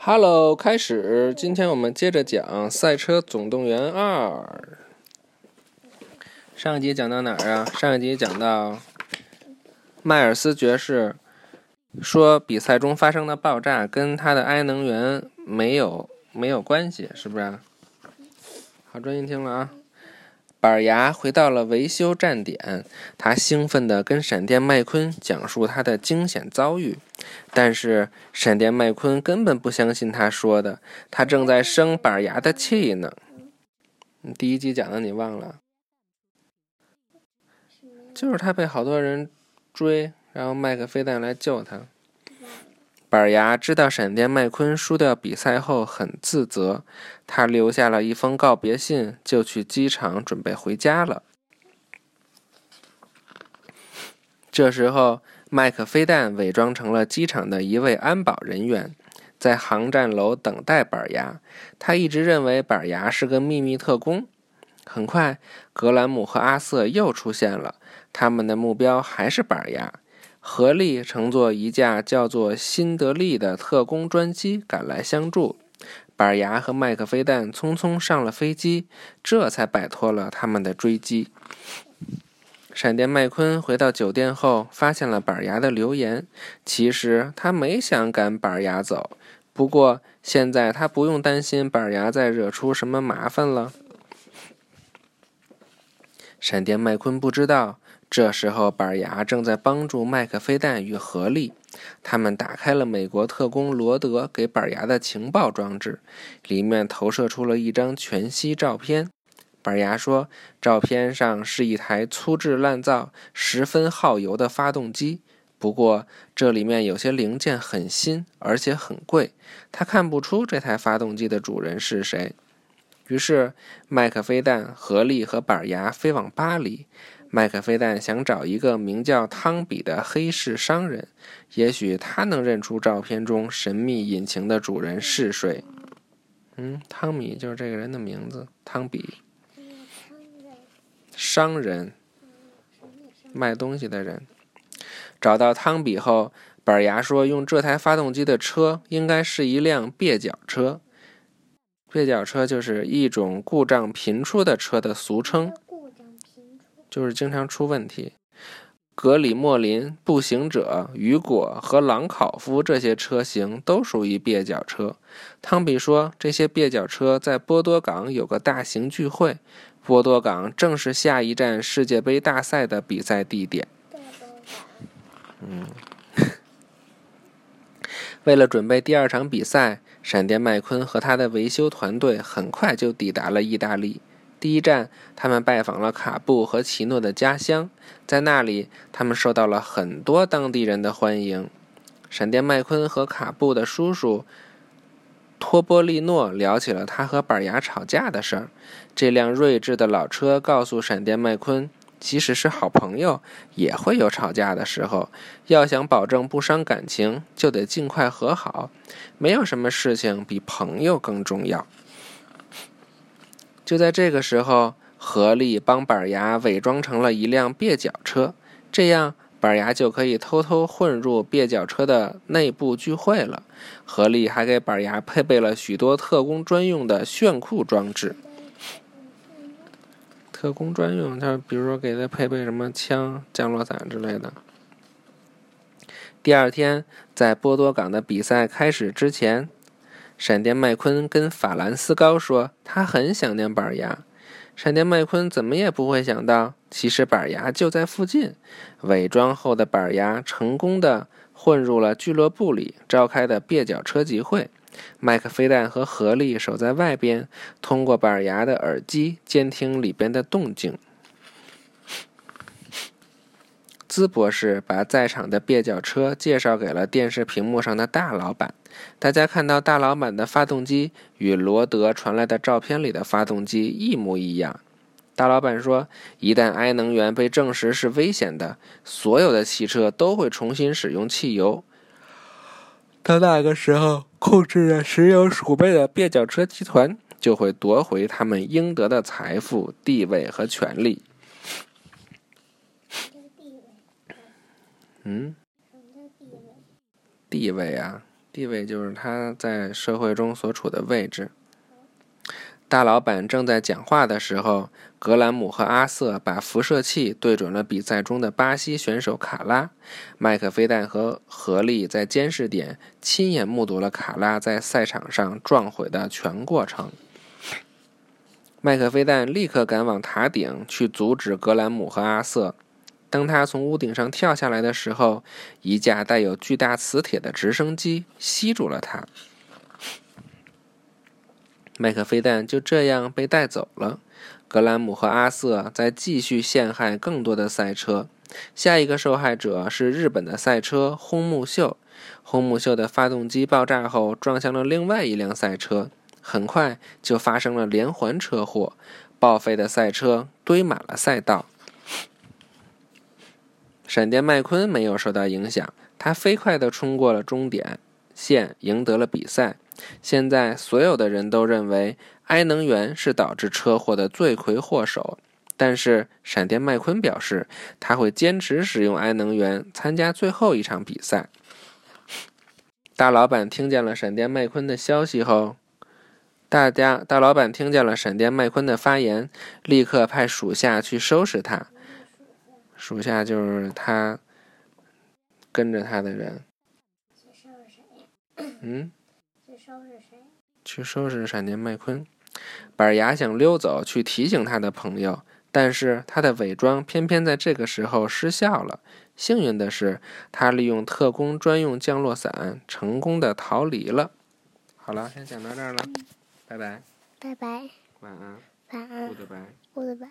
Hello，开始。今天我们接着讲《赛车总动员二》。上一集讲到哪儿啊？上一集讲到迈尔斯爵士说比赛中发生的爆炸跟他的埃能源没有没有关系，是不是？好，专心听了啊。板牙回到了维修站点，他兴奋地跟闪电麦昆讲述他的惊险遭遇，但是闪电麦昆根本不相信他说的，他正在生板牙的气呢。第一集讲的你忘了？就是他被好多人追，然后麦克飞弹来救他。板牙知道闪电麦昆输掉比赛后很自责，他留下了一封告别信，就去机场准备回家了。这时候，麦克飞弹伪装成了机场的一位安保人员，在航站楼等待板牙。他一直认为板牙是个秘密特工。很快，格兰姆和阿瑟又出现了，他们的目标还是板牙。合力乘坐一架叫做辛德利的特工专机赶来相助，板牙和麦克飞弹匆匆上了飞机，这才摆脱了他们的追击。闪电麦昆回到酒店后，发现了板牙的留言。其实他没想赶板牙走，不过现在他不用担心板牙再惹出什么麻烦了。闪电麦昆不知道。这时候，板牙正在帮助麦克飞弹与合力。他们打开了美国特工罗德给板牙的情报装置，里面投射出了一张全息照片。板牙说，照片上是一台粗制滥造、十分耗油的发动机。不过，这里面有些零件很新，而且很贵。他看不出这台发动机的主人是谁。于是，麦克飞弹、合力和板牙飞往巴黎。麦克飞弹想找一个名叫汤比的黑市商人，也许他能认出照片中神秘引擎的主人是谁。嗯，汤米就是这个人的名字，汤比。商人，卖东西的人。找到汤比后，板牙说：“用这台发动机的车应该是一辆蹩脚车。蹩脚车就是一种故障频出的车的俗称。”就是经常出问题。格里莫林、步行者、雨果和朗考夫这些车型都属于蹩脚车。汤比说，这些蹩脚车在波多港有个大型聚会，波多港正是下一站世界杯大赛的比赛地点。嗯，为了准备第二场比赛，闪电麦昆和他的维修团队很快就抵达了意大利。第一站，他们拜访了卡布和奇诺的家乡，在那里，他们受到了很多当地人的欢迎。闪电麦昆和卡布的叔叔托波利诺聊起了他和板牙吵架的事儿。这辆睿智的老车告诉闪电麦昆，即使是好朋友，也会有吵架的时候。要想保证不伤感情，就得尽快和好。没有什么事情比朋友更重要。就在这个时候，合力帮板牙伪装成了一辆蹩脚车，这样板牙就可以偷偷混入蹩脚车的内部聚会了。合力还给板牙配备了许多特工专用的炫酷装置。特工专用，他比如说给他配备什么枪、降落伞之类的。第二天，在波多港的比赛开始之前。闪电麦昆跟法兰斯高说，他很想念板牙。闪电麦昆怎么也不会想到，其实板牙就在附近。伪装后的板牙成功的混入了俱乐部里召开的蹩脚车集会。麦克飞弹和合力守在外边，通过板牙的耳机监听里边的动静。兹博士把在场的蹩脚车介绍给了电视屏幕上的大老板。大家看到大老板的发动机与罗德传来的照片里的发动机一模一样。大老板说：“一旦埃能源被证实是危险的，所有的汽车都会重新使用汽油。到那个时候，控制着石油储备的蹩脚车集团就会夺回他们应得的财富、地位和权利。”嗯，地位啊，地位就是他在社会中所处的位置。大老板正在讲话的时候，格兰姆和阿瑟把辐射器对准了比赛中的巴西选手卡拉。麦克菲旦和何利在监视点亲眼目睹了卡拉在赛场上撞毁的全过程。麦克菲旦立刻赶往塔顶去阻止格兰姆和阿瑟。当他从屋顶上跳下来的时候，一架带有巨大磁铁的直升机吸住了他。麦克飞弹就这样被带走了。格兰姆和阿瑟在继续陷害更多的赛车。下一个受害者是日本的赛车轰木秀。轰木秀的发动机爆炸后撞向了另外一辆赛车，很快就发生了连环车祸，报废的赛车堆满了赛道。闪电麦昆没有受到影响，他飞快地冲过了终点线，赢得了比赛。现在，所有的人都认为埃能源是导致车祸的罪魁祸首。但是，闪电麦昆表示他会坚持使用埃能源参加最后一场比赛。大老板听见了闪电麦昆的消息后，大家大老板听见了闪电麦昆的发言，立刻派属下去收拾他。属下就是他跟着他的人。去收拾谁嗯。去收拾谁？去收拾闪电麦昆，板牙想溜走去提醒他的朋友，但是他的伪装偏偏在这个时候失效了。幸运的是，他利用特工专用降落伞成功的逃离了。好了，先讲到这儿了，拜拜。拜拜。晚安。晚安。不得拜。不得拜。